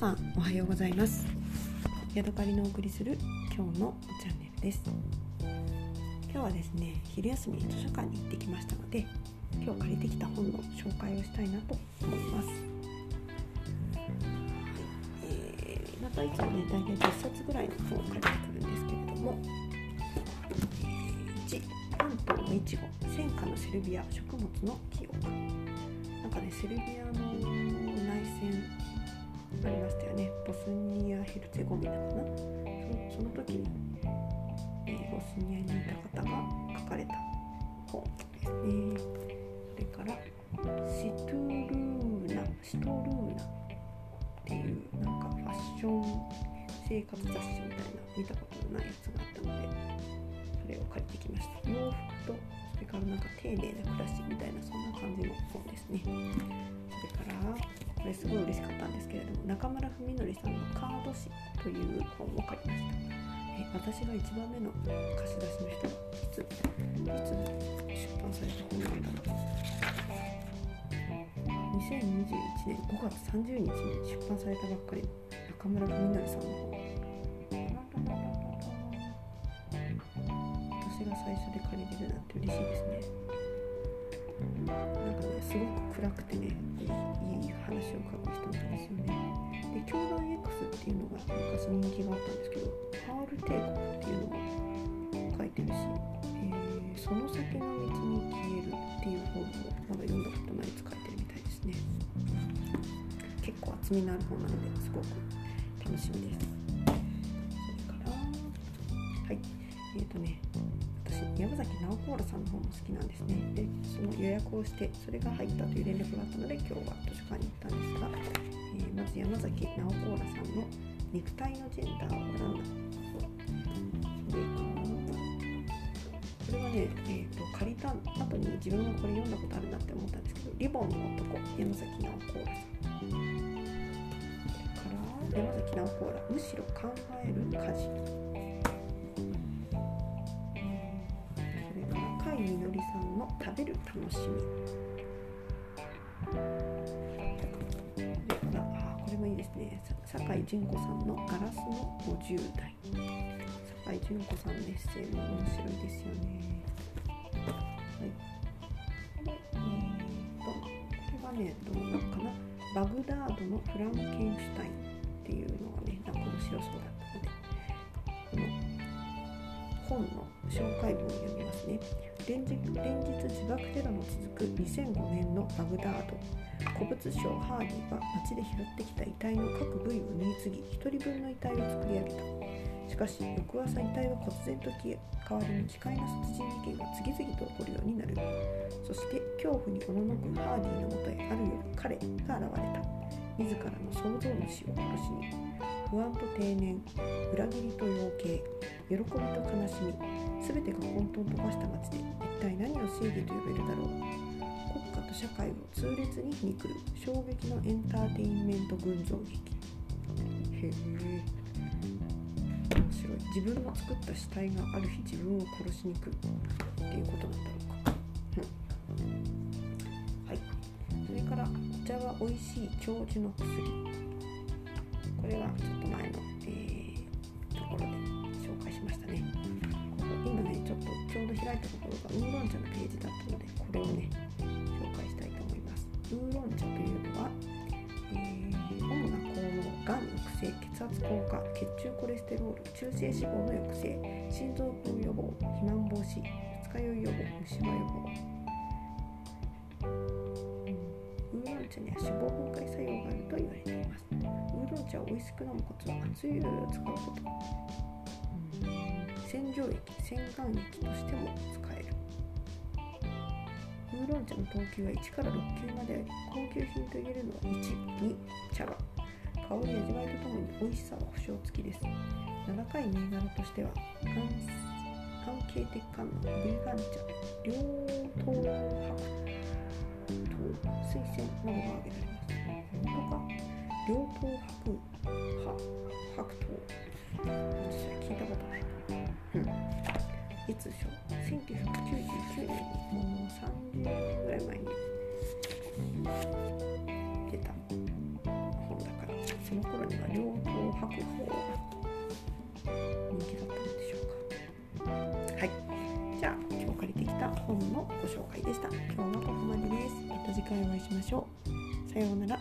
さんおはようございます。ヤドカリのお送りする今日のチャンネルです。今日はですね昼休み図書館に行ってきましたので今日借りてきた本の紹介をしたいなと思います、はいえー、またいつもね大体10冊ぐらいの本を借りてくるんですけれども1関東のいちご戦火のセルビア食物の記憶。なんかねセルビアの内戦ありましたよね。ボスニア・ヘルツェゴミナかな。そその時に、え、ボスニアにいた方が書かれた本ですね。それからシトゥルーナシトルーナっていうなんかファッション生活雑誌みたいな見たことのないやつがあったのでそれを借りてきました。洋服とそれからなんか丁寧な暮らしみたいなそんな感じの本ですね。それからこれすごい嬉しかったんですけれども中村文則さんの「カード誌」という本を買いましたえ私が1番目の貸し出しの人はいついつ出版された本なんだろう2021年5月30日に出版されたばっかりの中村文則さんの本私が最初で借りれるなんて嬉しいですねなんかね。すごく暗くてねいい話を書く人なんですよね。で教団 X っていうのが昔人気があったんですけどハール帝国っていうのも書いてるし、えー、その先の道に消えるっていう本もまだ読んだことない使ってるみたいですね。結構厚みのある本なのですごく楽しみです。それからはい。えっ、ー、とね山崎直子らさんの方も好きなんですね。でその予約をしてそれが入ったという連絡があったので今日は図書館に行ったんですが、えー、まず山崎直子らさんの「肉体のジェンダーを選んだ」それからこれはね、えーと、借りた後に自分はこれ読んだことあるなって思ったんですけど「リボンの男」山崎直子らさん。それから山崎直子らむしろ考える家事。の食べる楽しみ。それからあこれもいいですね。酒井純子さんのガラスの50代酒井純子さんのエッセイも面白いですよね。はい。でえー、とこれはねどうなのかな。バグダードのフランケンシュタインっていうのがねなんか面白そうだったのでこの本の紹介文を読みますね。連日連日自爆テロの続く2005年のバグダード。古物商ハーディは街で拾ってきた遺体の各部位を縫い継ぎ1人分の遺体を作り上げた。しかし翌朝遺体は忽然と消え代わりに奇怪な殺人事件が次々と起こるようになる。そして恐怖におののくハーディのもとへある夜彼が現れた。自らの創造主を殺しに不安と定年裏切りと養鶏喜びと悲しみ全てが混沌と化した街で一体何を正義と呼べるだろう国家と社会を痛烈に皮肉る衝撃のエンターテインメント群像劇へえ面白い自分の作った死体がある日自分を殺しに来る。っていうことなんだろうか、はいそれからお茶は美味しい長寿の薬これはちところがウーロン茶のページだったのでこれをね紹介したいと思います。ウーロン茶というのは、えー、主な効能がん抑制血圧降下血中コレステロール中性脂肪の抑制心臓病予防肥満防止二日酔い予防虫歯予防ウーロン茶には脂肪分解作用があると言われています。ウーロン茶を美味しく飲むコツは熱いお湯を使うこと洗浄液洗顔液としても使える。ウーロン茶の等級は1から6級まであり高級品と言えるのは12茶葉。香り味わいとともに美味しさは保証付きです。名高い銘柄としては関係的感のビーガン茶両糖白糖水仙などが挙げられます。本当か両糖白白白糖私は聞いたことない。いつでしょう ?1999 年もう30年ぐらい前に出た本だからその頃には両方白鵬が人気だった。のでしょうかはい。じゃあ今日借りてきた本のご紹介でした。今日はここまでです。また次回お会いしましょう。さようなら